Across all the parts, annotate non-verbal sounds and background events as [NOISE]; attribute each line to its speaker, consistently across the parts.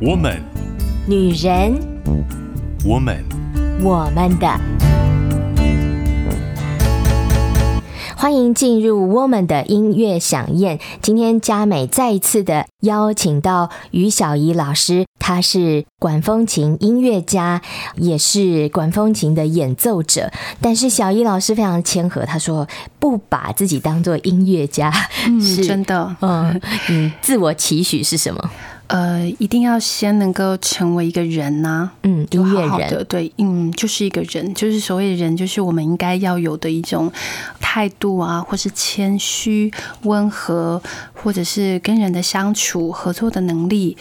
Speaker 1: 我们，
Speaker 2: 女人，
Speaker 1: 我们，
Speaker 2: 我们的。欢迎进入我们的音乐响宴。今天佳美再一次的邀请到于小怡老师，她是管风琴音乐家，也是管风琴的演奏者。但是小怡老师非常谦和，她说不把自己当做音乐家，
Speaker 3: 嗯，
Speaker 2: 是
Speaker 3: 真的，
Speaker 2: 嗯，你自我期许是什么？
Speaker 3: 呃，一定要先能够成为一个人呐、啊，
Speaker 2: 嗯，音乐人
Speaker 3: 好好的，对，嗯，就是一个人，就是所谓的人，就是我们应该要有的一种态度啊，或是谦虚、温和，或者是跟人的相处、合作的能力。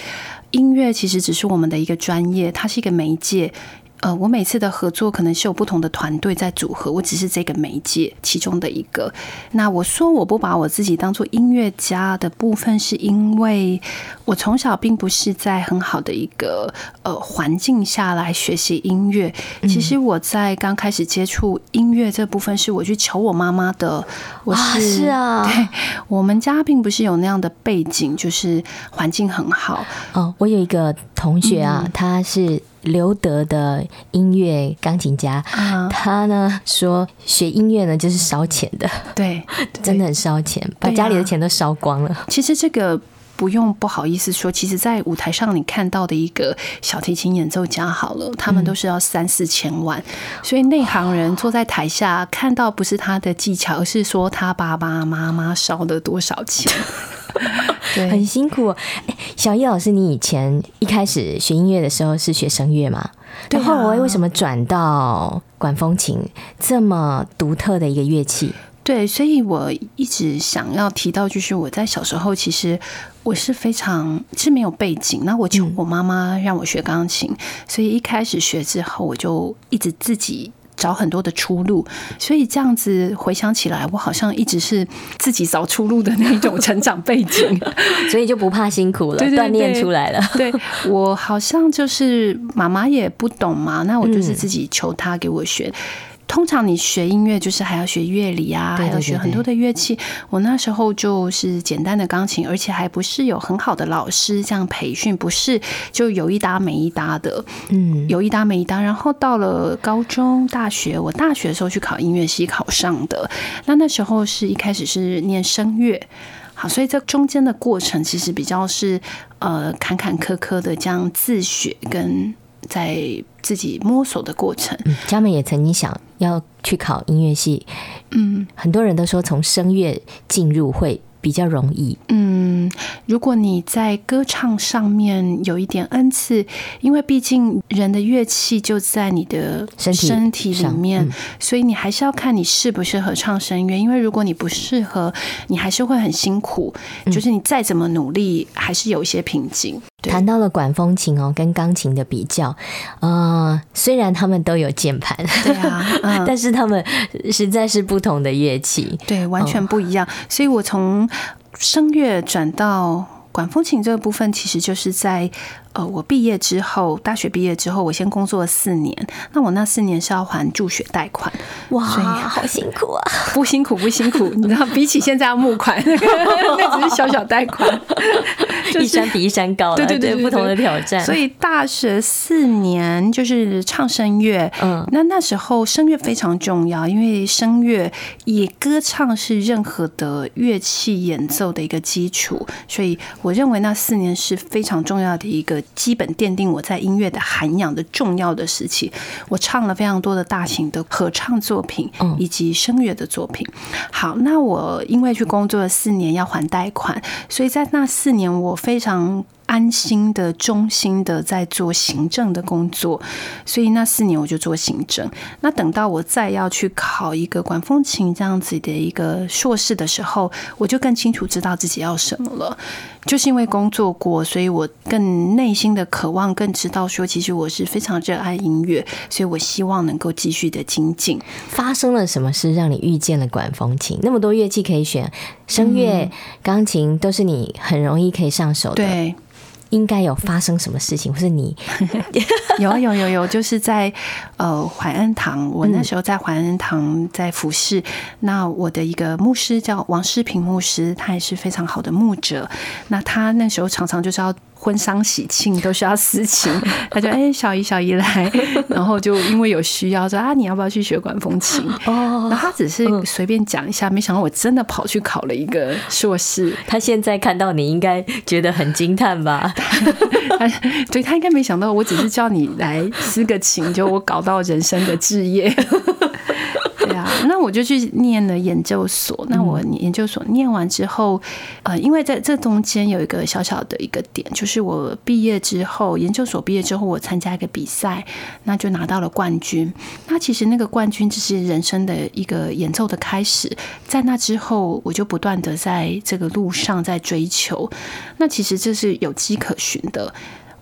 Speaker 3: 音乐其实只是我们的一个专业，它是一个媒介。呃，我每次的合作可能是有不同的团队在组合，我只是这个媒介其中的一个。那我说我不把我自己当做音乐家的部分，是因为我从小并不是在很好的一个呃环境下来学习音乐。其实我在刚开始接触音乐这部分，是我去求我妈妈的。我是、
Speaker 2: 啊，是啊，
Speaker 3: 对，我们家并不是有那样的背景，就是环境很好。
Speaker 2: 哦，我有一个同学啊，
Speaker 3: 嗯、
Speaker 2: 他是。留德的音乐钢琴家，嗯、他呢说学音乐呢就是烧钱的，
Speaker 3: 对，[LAUGHS]
Speaker 2: 真的很烧钱，把家里的钱都烧光了。
Speaker 3: 其实这个不用不好意思说，其实，在舞台上你看到的一个小提琴演奏家，好了，他们都是要三四千万，嗯、所以内行人坐在台下看到不是他的技巧，而是说他爸爸妈妈烧了多少钱。[LAUGHS] [LAUGHS] 对，
Speaker 2: 很辛苦。小叶老师，你以前一开始学音乐的时候是学声乐吗？对、啊，后来为什么转到管风琴这么独特的一个乐器？
Speaker 3: 对，所以我一直想要提到，就是我在小时候其实我是非常是没有背景，那我求我妈妈让我学钢琴，嗯、所以一开始学之后，我就一直自己。找很多的出路，所以这样子回想起来，我好像一直是自己找出路的那种成长背景，[LAUGHS]
Speaker 2: 所以就不怕辛苦了，锻炼出来了。
Speaker 3: 对，我好像就是妈妈也不懂嘛，那我就是自己求她给我学。嗯通常你学音乐就是还要学乐理啊，还要学很多的乐器。我那时候就是简单的钢琴，而且还不是有很好的老师这样培训，不是就有一搭没一搭的，嗯，有一搭没一搭。然后到了高中、大学，我大学的时候去考音乐系考上的。那那时候是一开始是念声乐，好，所以这中间的过程其实比较是呃坎坎坷坷的这样自学跟。在自己摸索的过程，
Speaker 2: 嗯，佳美也曾经想要去考音乐系，嗯，很多人都说从声乐进入会比较容易，
Speaker 3: 嗯，如果你在歌唱上面有一点恩赐，因为毕竟人的乐器就在你的身体里面，嗯、所以你还是要看你适不适合唱声乐。因为如果你不适合，你还是会很辛苦，就是你再怎么努力，还是有一些瓶颈。
Speaker 2: 谈到了管风琴哦，跟钢琴的比较，呃，虽然他们都有键盘，
Speaker 3: 对啊，[LAUGHS] 嗯、
Speaker 2: 但是他们实在是不同的乐器，
Speaker 3: 对，完全不一样。所以我从声乐转到管风琴这个部分，其实就是在。呃，我毕业之后，大学毕业之后，我先工作了四年。那我那四年是要还助学贷款，
Speaker 2: 哇，好辛苦啊！[LAUGHS]
Speaker 3: 不辛苦，不辛苦。你知道，比起现在要募款，[LAUGHS] 那只是小小贷款，[LAUGHS]
Speaker 2: 就是、一山比一山高，对对对，对，不同的挑战。
Speaker 3: 所以大学四年就是唱声乐，嗯，那那时候声乐非常重要，因为声乐以歌唱是任何的乐器演奏的一个基础，所以我认为那四年是非常重要的一个。基本奠定我在音乐的涵养的重要的时期，我唱了非常多的大型的合唱作品，以及声乐的作品。好，那我因为去工作了四年要还贷款，所以在那四年我非常。安心的、忠心的在做行政的工作，所以那四年我就做行政。那等到我再要去考一个管风琴这样子的一个硕士的时候，我就更清楚知道自己要什么了。就是因为工作过，所以我更内心的渴望，更知道说，其实我是非常热爱音乐，所以我希望能够继续的精进。
Speaker 2: 发生了什么事让你遇见了管风琴？那么多乐器可以选，声乐、钢琴都是你很容易可以上手的。
Speaker 3: 对。
Speaker 2: 应该有发生什么事情，或是你 [LAUGHS]
Speaker 3: 有有有有，就是在呃怀恩堂，我那时候在怀恩堂在服侍，那我的一个牧师叫王世平牧师，他也是非常好的牧者，那他那时候常常就是要婚丧喜庆都需要司琴，[LAUGHS] 他就哎、欸、小姨小姨来，[LAUGHS] 然后就因为有需要说啊，你要不要去学管风琴？哦，然后他只是随便讲一下，没想到我真的跑去考了一个硕士。
Speaker 2: 他现在看到你应该觉得很惊叹吧？[LAUGHS]
Speaker 3: 对，他应该没想到，我只是叫你来司个琴，就我搞到人生的志业。那我就去念了研究所。那我研究所念完之后，呃，因为在这中间有一个小小的一个点，就是我毕业之后，研究所毕业之后，我参加一个比赛，那就拿到了冠军。那其实那个冠军只是人生的一个演奏的开始，在那之后，我就不断的在这个路上在追求。那其实这是有迹可循的。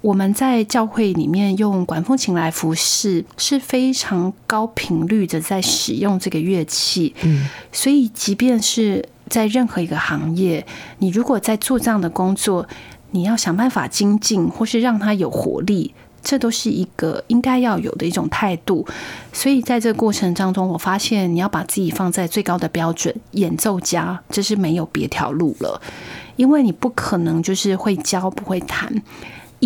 Speaker 3: 我们在教会里面用管风琴来服侍，是非常高频率的在使用这个乐器。嗯，所以即便是在任何一个行业，你如果在做这样的工作，你要想办法精进，或是让它有活力，这都是一个应该要有的一种态度。所以在这个过程当中，我发现你要把自己放在最高的标准，演奏家，这是没有别条路了，因为你不可能就是会教不会弹。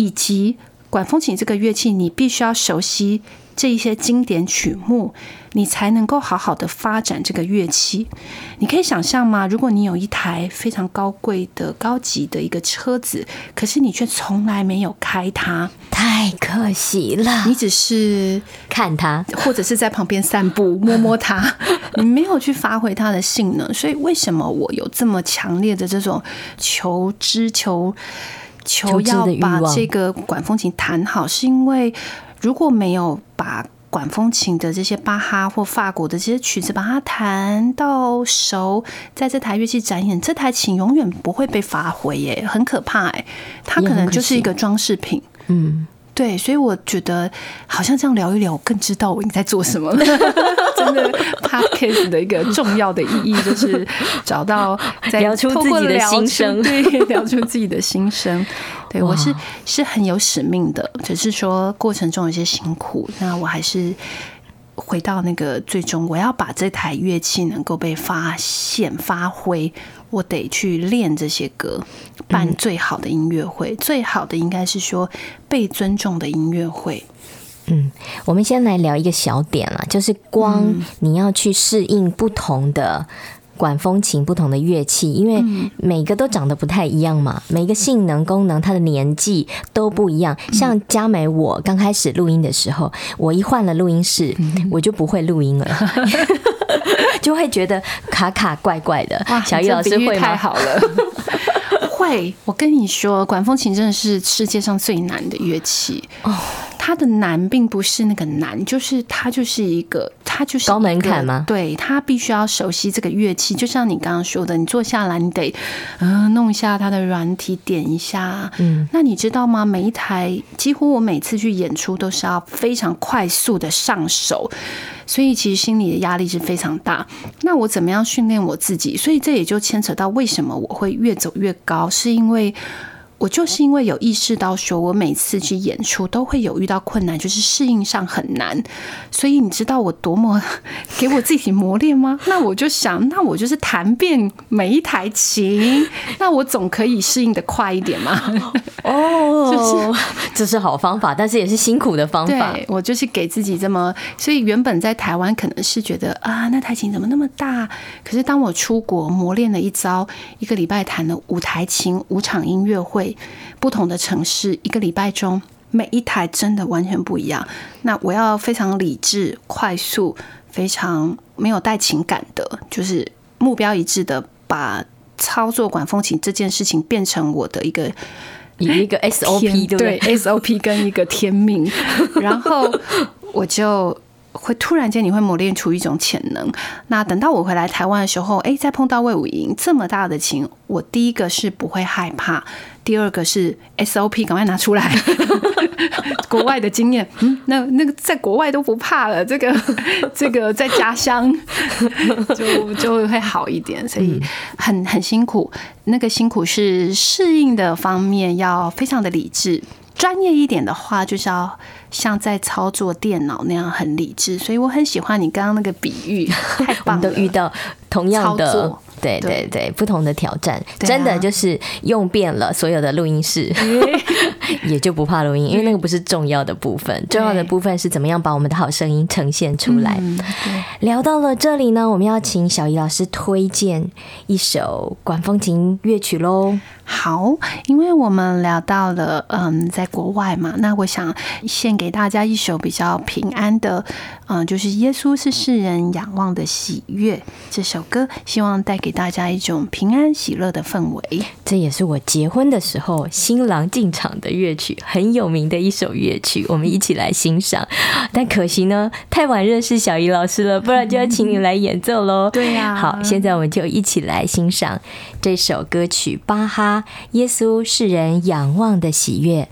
Speaker 3: 以及管风琴这个乐器，你必须要熟悉这一些经典曲目，你才能够好好的发展这个乐器。你可以想象吗？如果你有一台非常高贵的、高级的一个车子，可是你却从来没有开它，
Speaker 2: 太可惜了。
Speaker 3: 你只是
Speaker 2: 看它，
Speaker 3: 或者是在旁边散步，摸摸它，[LAUGHS] 你没有去发挥它的性能。所以，为什么我有这么强烈的这种求知求？求要把这个管风琴弹好，是因为如果没有把管风琴的这些巴哈或法国的这些曲子把它弹到熟，在这台乐器展演，这台琴永远不会被发挥耶，很可怕哎，它可能就是一个装饰品。嗯。对，所以我觉得好像这样聊一聊，我更知道我应该在做什么了。真的，[LAUGHS] Podcast 的一个重要的意义就是找到在
Speaker 2: 聊出自己的心声，
Speaker 3: 对，聊出自己的心声。[LAUGHS] 对，我是是很有使命的，只是说过程中有些辛苦，那我还是。回到那个最终，我要把这台乐器能够被发现、发挥，我得去练这些歌，办最好的音乐会。最好的应该是说被尊重的音乐会。
Speaker 2: 嗯，我们先来聊一个小点啦，就是光你要去适应不同的。管风琴不同的乐器，因为每个都长得不太一样嘛，每个性能、功能，它的年纪都不一样。像佳美，我刚开始录音的时候，我一换了录音室，我就不会录音了，[LAUGHS] [LAUGHS] 就会觉得卡卡怪怪的。小艺老师会？
Speaker 3: 太好了，[LAUGHS] 会。我跟你说，管风琴真的是世界上最难的乐器哦。它的难并不是那个难，就是它就是一个，它就是
Speaker 2: 高门槛吗？
Speaker 3: 对，它必须要熟悉这个乐器，就像你刚刚说的，你坐下来，你得嗯、呃、弄一下它的软体，点一下。嗯，那你知道吗？每一台几乎我每次去演出都是要非常快速的上手，所以其实心理的压力是非常大。那我怎么样训练我自己？所以这也就牵扯到为什么我会越走越高，是因为。我就是因为有意识到说，我每次去演出都会有遇到困难，就是适应上很难。所以你知道我多么 [LAUGHS] 给我自己磨练吗？[LAUGHS] 那我就想，那我就是弹遍每一台琴，那我总可以适应的快一点嘛。[LAUGHS]
Speaker 2: 哦，就是这是好方法，但是也是辛苦的方法。
Speaker 3: 对，我就是给自己这么，所以原本在台湾可能是觉得啊，那台琴怎么那么大？可是当我出国磨练了一招，一个礼拜弹了五台琴，五场音乐会。不同的城市，一个礼拜中每一台真的完全不一样。那我要非常理智、快速、非常没有带情感的，就是目标一致的，把操作管风琴这件事情变成我的一个以
Speaker 2: 一个 SOP，
Speaker 3: 对，对 SOP 跟一个天命。然后我就会突然间，你会磨练出一种潜能。那等到我回来台湾的时候，哎，再碰到魏武营这么大的琴，我第一个是不会害怕。第二个是 SOP，赶快拿出来。[LAUGHS] 国外的经验，嗯，那那个在国外都不怕了，这个 [LAUGHS] 这个在家乡 [LAUGHS] 就就会好一点，所以很很辛苦。那个辛苦是适应的方面要非常的理智，专业一点的话就是要像在操作电脑那样很理智。所以我很喜欢你刚刚那个比喻，太棒了。
Speaker 2: 都遇到同样的对对。对，不同的挑战，真的就是用遍了所有的录音室，[LAUGHS] [LAUGHS] [LAUGHS] [LAUGHS] 也就不怕录音，因为那个不是重要的部分，重要的部分是怎么样把我们的好声音呈现出来。聊到了这里呢，我们要请小怡老师推荐一首管风琴乐曲喽。
Speaker 3: 好，因为我们聊到了嗯，在国外嘛，那我想献给大家一首比较平安的，嗯，就是《耶稣是世人仰望的喜悦》这首歌，希望带给大家一种平安喜乐的氛围。
Speaker 2: 这也是我结婚的时候新郎进场的乐曲，很有名的一首乐曲，我们一起来欣赏。但可惜呢，太晚认识小怡老师了，不然就要请你来演奏喽。
Speaker 3: 对呀，
Speaker 2: 好，现在我们就一起来欣赏这首歌曲，巴哈。耶稣是人仰望的喜悦。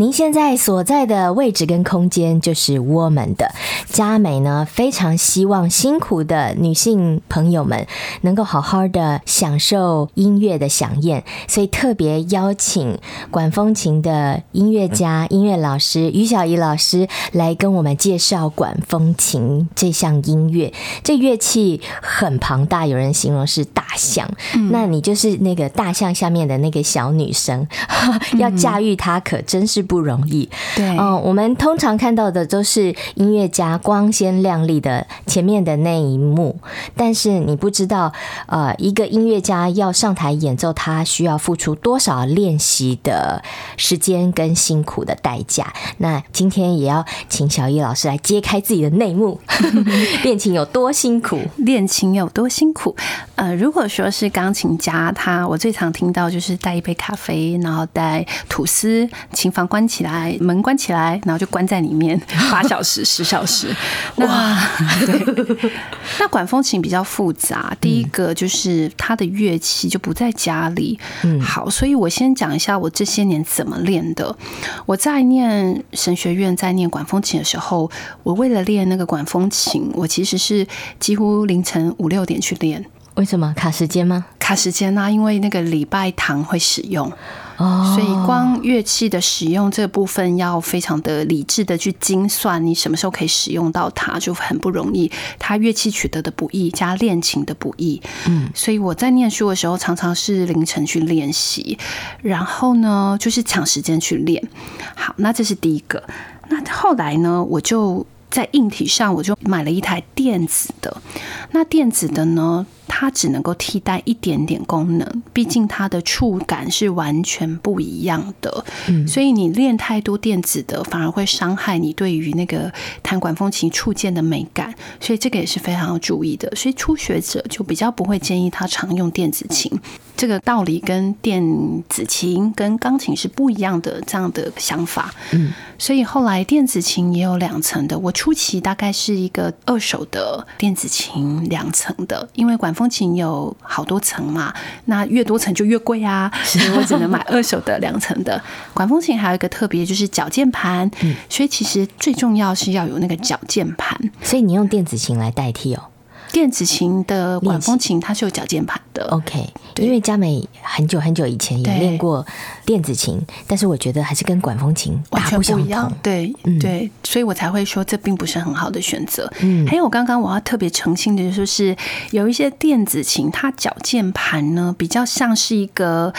Speaker 2: 您现在所在的位置跟空间就是我们的佳美呢，非常希望辛苦的女性朋友们能够好好的享受音乐的响宴，所以特别邀请管风琴的音乐家、音乐老师于小怡老师来跟我们介绍管风琴这项音乐。这乐器很庞大，有人形容是大象，那你就是那个大象下面的那个小女生，[LAUGHS] 要驾驭它可真是。不容易。
Speaker 3: 对，嗯、
Speaker 2: 呃，我们通常看到的都是音乐家光鲜亮丽的前面的那一幕，但是你不知道，呃，一个音乐家要上台演奏，他需要付出多少练习的时间跟辛苦的代价。那今天也要请小易老师来揭开自己的内幕，[LAUGHS] 练琴有多辛苦？
Speaker 3: 练琴有多辛苦？呃，如果说是钢琴家，他我最常听到就是带一杯咖啡，然后带吐司，琴房关起来，门关起来，然后就关在里面 [LAUGHS] 八小时、十小时。哇，对。[LAUGHS] 那管风琴比较复杂，第一个就是它的乐器就不在家里。嗯，好，所以我先讲一下我这些年怎么练的。我在念神学院，在念管风琴的时候，我为了练那个管风琴，我其实是几乎凌晨五六点去练。
Speaker 2: 为什么卡时间吗？
Speaker 3: 卡时间啊，因为那个礼拜堂会使用。哦，所以光乐器的使用这部分要非常的理智的去精算，你什么时候可以使用到它，就很不容易。它乐器取得的不易，加练琴的不易，嗯，所以我在念书的时候常常是凌晨去练习，然后呢就是抢时间去练。好，那这是第一个。那后来呢，我就在硬体上我就买了一台电子的。那电子的呢，它只能够替代一点点功能，毕竟它的触感是完全不一样的。嗯，所以你练太多电子的，反而会伤害你对于那个弹管风琴触键的美感。所以这个也是非常要注意的。所以初学者就比较不会建议他常用电子琴。这个道理跟电子琴跟钢琴是不一样的，这样的想法。嗯，所以后来电子琴也有两层的。我初期大概是一个二手的电子琴两层的，因为管风琴有好多层嘛，那越多层就越贵啊，所以我只能买二手的两层的。[LAUGHS] 管风琴还有一个特别就是脚键盘，所以其实最重要是要有那个脚键盘。
Speaker 2: 所以你用电子琴来代替哦。
Speaker 3: 电子琴的管风琴它是有脚键盘的
Speaker 2: ，OK。因为佳美很久很久以前也练过电子琴，但是我觉得还是跟管风琴
Speaker 3: 完全不一样。对，对，所以我才会说这并不是很好的选择。嗯，还有我刚刚我要特别澄清的就是，有一些电子琴它脚键盘呢比较像是一个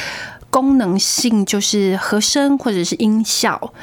Speaker 3: 功能性，就是和声或者是音效，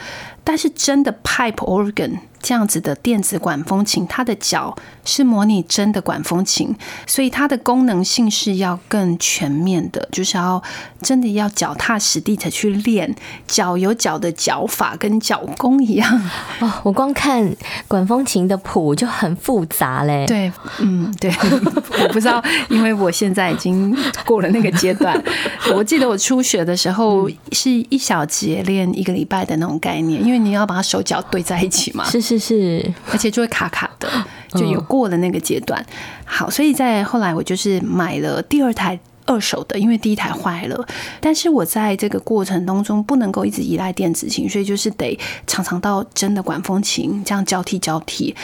Speaker 3: 但是真的 pipe organ。这样子的电子管风琴，它的脚是模拟真的管风琴，所以它的功能性是要更全面的，就是要真的要脚踏实地的去练，脚有脚的脚法跟脚功一样。[LAUGHS]
Speaker 2: 哦，我光看管风琴的谱就很复杂嘞。
Speaker 3: 对，嗯，对，[LAUGHS] 我不知道，因为我现在已经过了那个阶段。[LAUGHS] 我记得我初学的时候是一小节练一个礼拜的那种概念，因为你要把它手脚对在一起嘛。
Speaker 2: 是。是是是，
Speaker 3: 而且就会卡卡的，就有过了那个阶段。好，所以在后来我就是买了第二台二手的，因为第一台坏了。但是我在这个过程当中不能够一直依赖电子琴，所以就是得常常到真的管风琴这样交替交替。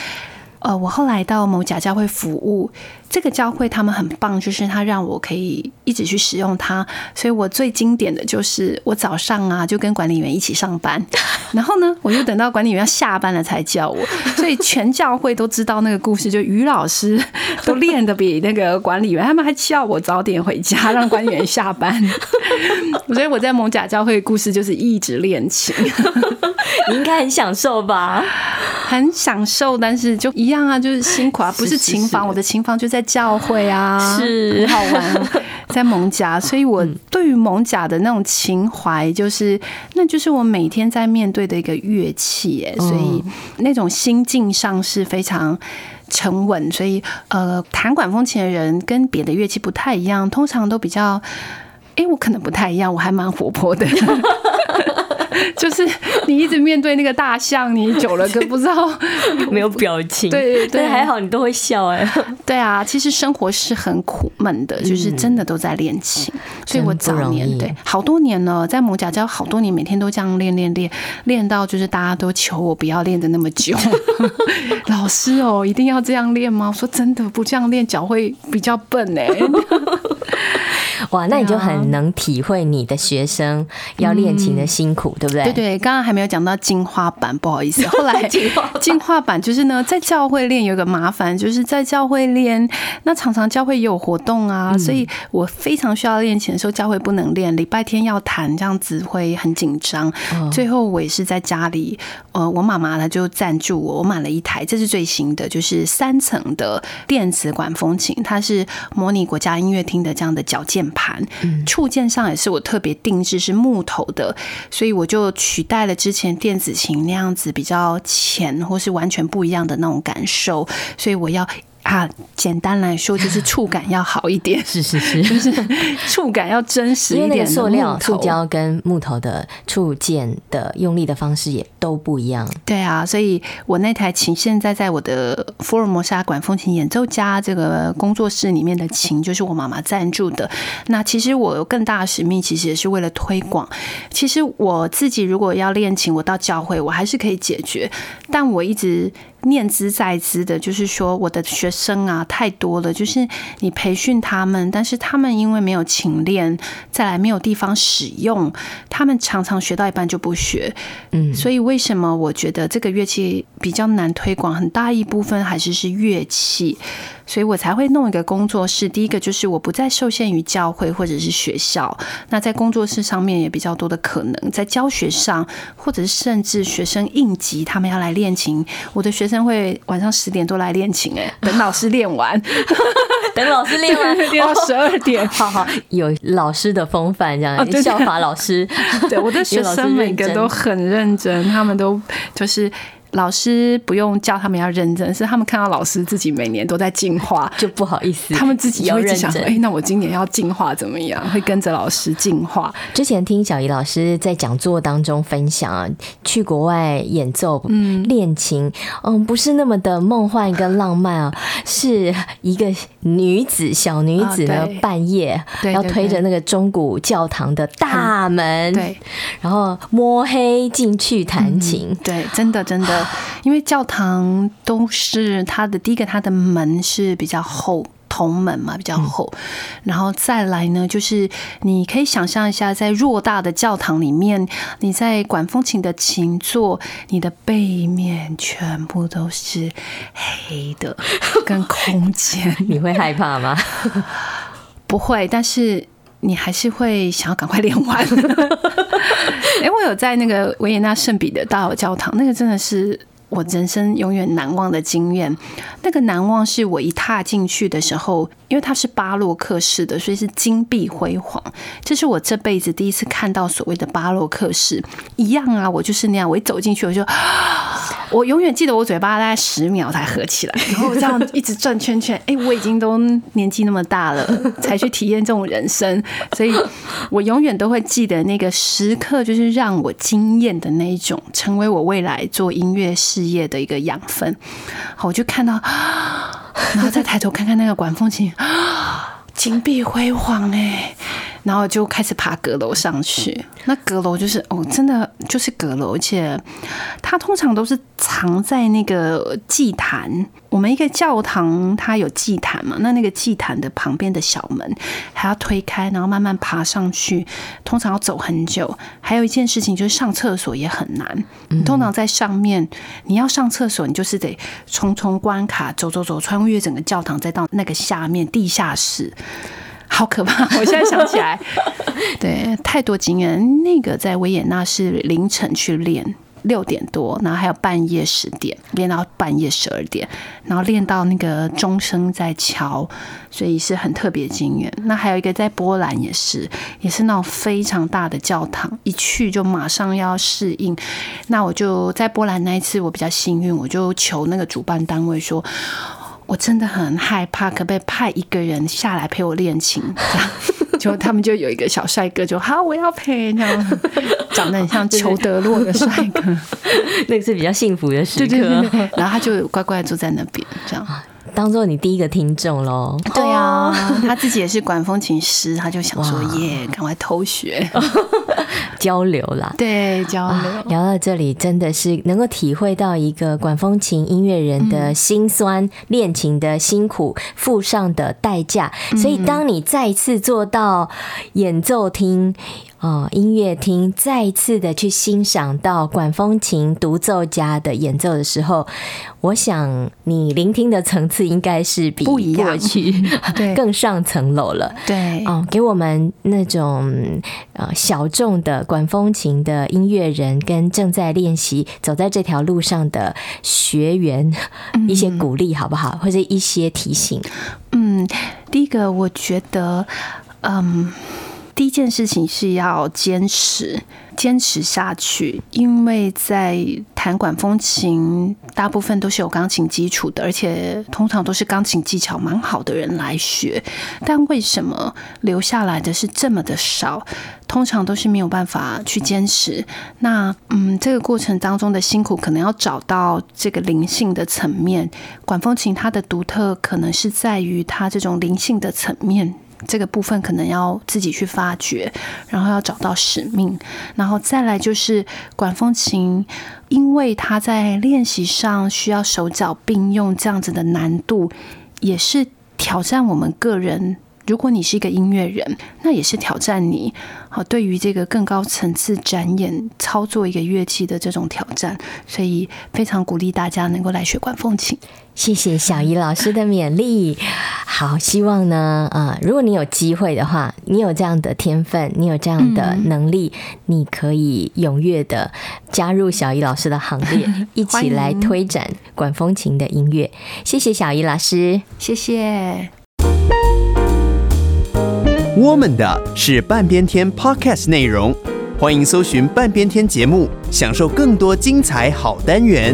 Speaker 3: 呃，我后来到某家教会服务。这个教会他们很棒，就是他让我可以一直去使用它，所以我最经典的就是我早上啊就跟管理员一起上班，然后呢我就等到管理员要下班了才叫我，所以全教会都知道那个故事，就于老师都练得比那个管理员，他们还叫我早点回家，让管理员下班，所以我在某甲教会的故事就是一直练琴，[LAUGHS]
Speaker 2: 你应该很享受吧？
Speaker 3: 很享受，但是就一样啊，就是辛苦啊，不是琴房，我的琴房就在。教会啊，
Speaker 2: 是
Speaker 3: 好玩，在艋舺，[LAUGHS] 所以我对于蒙甲的那种情怀，就是那就是我每天在面对的一个乐器，哎，所以那种心境上是非常沉稳。所以，呃，弹管风琴的人跟别的乐器不太一样，通常都比较，哎，我可能不太一样，我还蛮活泼的。[LAUGHS] [LAUGHS] 就是你一直面对那个大象，你久了跟不知道 [LAUGHS]
Speaker 2: 没有表情。
Speaker 3: 对对对，
Speaker 2: 还好你都会笑哎。
Speaker 3: 对啊，其实生活是很苦闷的，就是真的都在练琴。所以我早年对好多年了，在艋舺教好多年，每天都这样练练练，练到就是大家都求我不要练的那么久。[LAUGHS] 老师哦，一定要这样练吗？我说真的，不这样练脚会比较笨哎。[LAUGHS]
Speaker 2: 哇，那你就很能体会你的学生要练琴的辛苦，嗯、对不对？
Speaker 3: 对对，刚刚还没有讲到进化版，不好意思。[LAUGHS] 后来进化版就是呢，在教会练有个麻烦，就是在教会练，那常常教会也有活动啊，嗯、所以我非常需要练琴的时候，教会不能练，礼拜天要弹，这样子会很紧张。哦、最后我也是在家里，呃，我妈妈她就赞助我，我买了一台，这是最新的，就是三层的电子管风琴，它是模拟国家音乐厅的这样的脚键盘，触键上也是我特别定制，是木头的，所以我就取代了之前电子琴那样子比较浅或是完全不一样的那种感受，所以我要。啊，简单来说就是触感要好一点，[LAUGHS]
Speaker 2: 是是是，
Speaker 3: 就是触感要真实一点。
Speaker 2: 塑料、塑胶跟木头的触键的用力的方式也都不一样。
Speaker 3: 对啊，所以我那台琴现在在我的福尔摩沙管风琴演奏家这个工作室里面的琴，就是我妈妈赞助的。那其实我有更大的使命，其实也是为了推广。其实我自己如果要练琴，我到教会我还是可以解决，但我一直。念兹在兹的，就是说我的学生啊太多了，就是你培训他们，但是他们因为没有勤练，再来没有地方使用，他们常常学到一半就不学。嗯，所以为什么我觉得这个乐器比较难推广？很大一部分还是是乐器。所以我才会弄一个工作室。第一个就是我不再受限于教会或者是学校，那在工作室上面也比较多的可能，在教学上，或者是甚至学生应急，他们要来练琴，我的学生会晚上十点多来练琴，哎，[LAUGHS] 等老师练完，[LAUGHS]
Speaker 2: 等老师练完 [LAUGHS]
Speaker 3: 练到十二点，
Speaker 2: 好好有老师的风范，这样效法老师。
Speaker 3: 对，我的学生每个都很认真，他们都就是。老师不用叫他们要认真，是他们看到老师自己每年都在进化，
Speaker 2: 就不好意思。
Speaker 3: 他们自己要认真。哎，那我今年要进化怎么样？会跟着老师进化。
Speaker 2: 之前听小怡老师在讲座当中分享啊，去国外演奏、嗯，练琴，嗯，不是那么的梦幻跟浪漫啊，是一个女子小女子呢，半夜要推着那个中古教堂的大门，对，然后摸黑进去弹琴，
Speaker 3: 对，真的真的。因为教堂都是它的第一个，它的门是比较厚，铜门嘛，比较厚。然后再来呢，就是你可以想象一下，在偌大的教堂里面，你在管风琴的琴座，你的背面全部都是黑的，跟空间，[LAUGHS]
Speaker 2: 你会害怕吗？
Speaker 3: 不会，但是你还是会想要赶快练完。[LAUGHS] 哎，我有在那个维也纳圣彼得大教教堂，那个真的是我人生永远难忘的经验。那个难忘是我一踏进去的时候，因为它是巴洛克式的，所以是金碧辉煌。这是我这辈子第一次看到所谓的巴洛克式。一样啊，我就是那样，我一走进去我就。我永远记得我嘴巴大概十秒才合起来，然后这样一直转圈圈。哎，我已经都年纪那么大了，才去体验这种人生，所以我永远都会记得那个时刻，就是让我惊艳的那一种，成为我未来做音乐事业的一个养分。好，我就看到，然后再抬头看看那个管风琴，[GASPS] 金碧辉煌哎。然后就开始爬阁楼上去，那阁楼就是哦，真的就是阁楼，而且它通常都是藏在那个祭坛。我们一个教堂它有祭坛嘛，那那个祭坛的旁边的小门还要推开，然后慢慢爬上去，通常要走很久。还有一件事情就是上厕所也很难，通常在上面你要上厕所，你就是得重重关卡，走走走，穿越整个教堂，再到那个下面地下室。好可怕！[LAUGHS] 我现在想起来，[LAUGHS] 对，太多经验。那个在维也纳是凌晨去练，六点多，然后还有半夜十点练到半夜十二点，然后练到那个钟声在敲，所以是很特别经验。那还有一个在波兰也是，也是那种非常大的教堂，一去就马上要适应。那我就在波兰那一次，我比较幸运，我就求那个主办单位说。我真的很害怕，可不可以派一个人下来陪我练琴？这样，就他们就有一个小帅哥就，就好，我要陪，这样长得很像 [LAUGHS] 裘德洛的帅哥，[LAUGHS]
Speaker 2: 那个是比较幸福的时刻。
Speaker 3: 对对对对，然后他就乖乖坐在那边，这样。
Speaker 2: 当做你第一个听众
Speaker 3: 喽？对、啊，他自己也是管风琴师，他就想说耶，赶快偷学 [LAUGHS]
Speaker 2: 交流啦。
Speaker 3: 对，交流。
Speaker 2: 聊到这里，真的是能够体会到一个管风琴音乐人的辛酸、练琴的辛苦、付上的代价。所以，当你再次做到演奏厅。哦，音乐厅再一次的去欣赏到管风琴独奏家的演奏的时候，我想你聆听的层次应该是比过去 [LAUGHS] 对更上层楼了。
Speaker 3: 对，
Speaker 2: 哦，给我们那种呃小众的管风琴的音乐人跟正在练习走在这条路上的学员 [LAUGHS] 一些鼓励好不好？或者一些提醒？
Speaker 3: 嗯，第一个我觉得，嗯。第一件事情是要坚持，坚持下去，因为在弹管风琴，大部分都是有钢琴基础的，而且通常都是钢琴技巧蛮好的人来学。但为什么留下来的是这么的少？通常都是没有办法去坚持。那嗯，这个过程当中的辛苦，可能要找到这个灵性的层面。管风琴它的独特，可能是在于它这种灵性的层面。这个部分可能要自己去发掘，然后要找到使命，然后再来就是管风琴，因为他在练习上需要手脚并用，这样子的难度也是挑战我们个人。如果你是一个音乐人，那也是挑战你。好，对于这个更高层次展演操作一个乐器的这种挑战，所以非常鼓励大家能够来学管风琴。
Speaker 2: 谢谢小怡老师的勉励。好，希望呢，啊、呃，如果你有机会的话，你有这样的天分，你有这样的能力，嗯、你可以踊跃的加入小怡老师的行列，[LAUGHS] 一起来推展管风琴的音乐。谢谢小怡老师，
Speaker 3: 谢谢。
Speaker 1: 我们的是半边天 Podcast 内容，欢迎搜寻半边天节目，享受更多精彩好单元。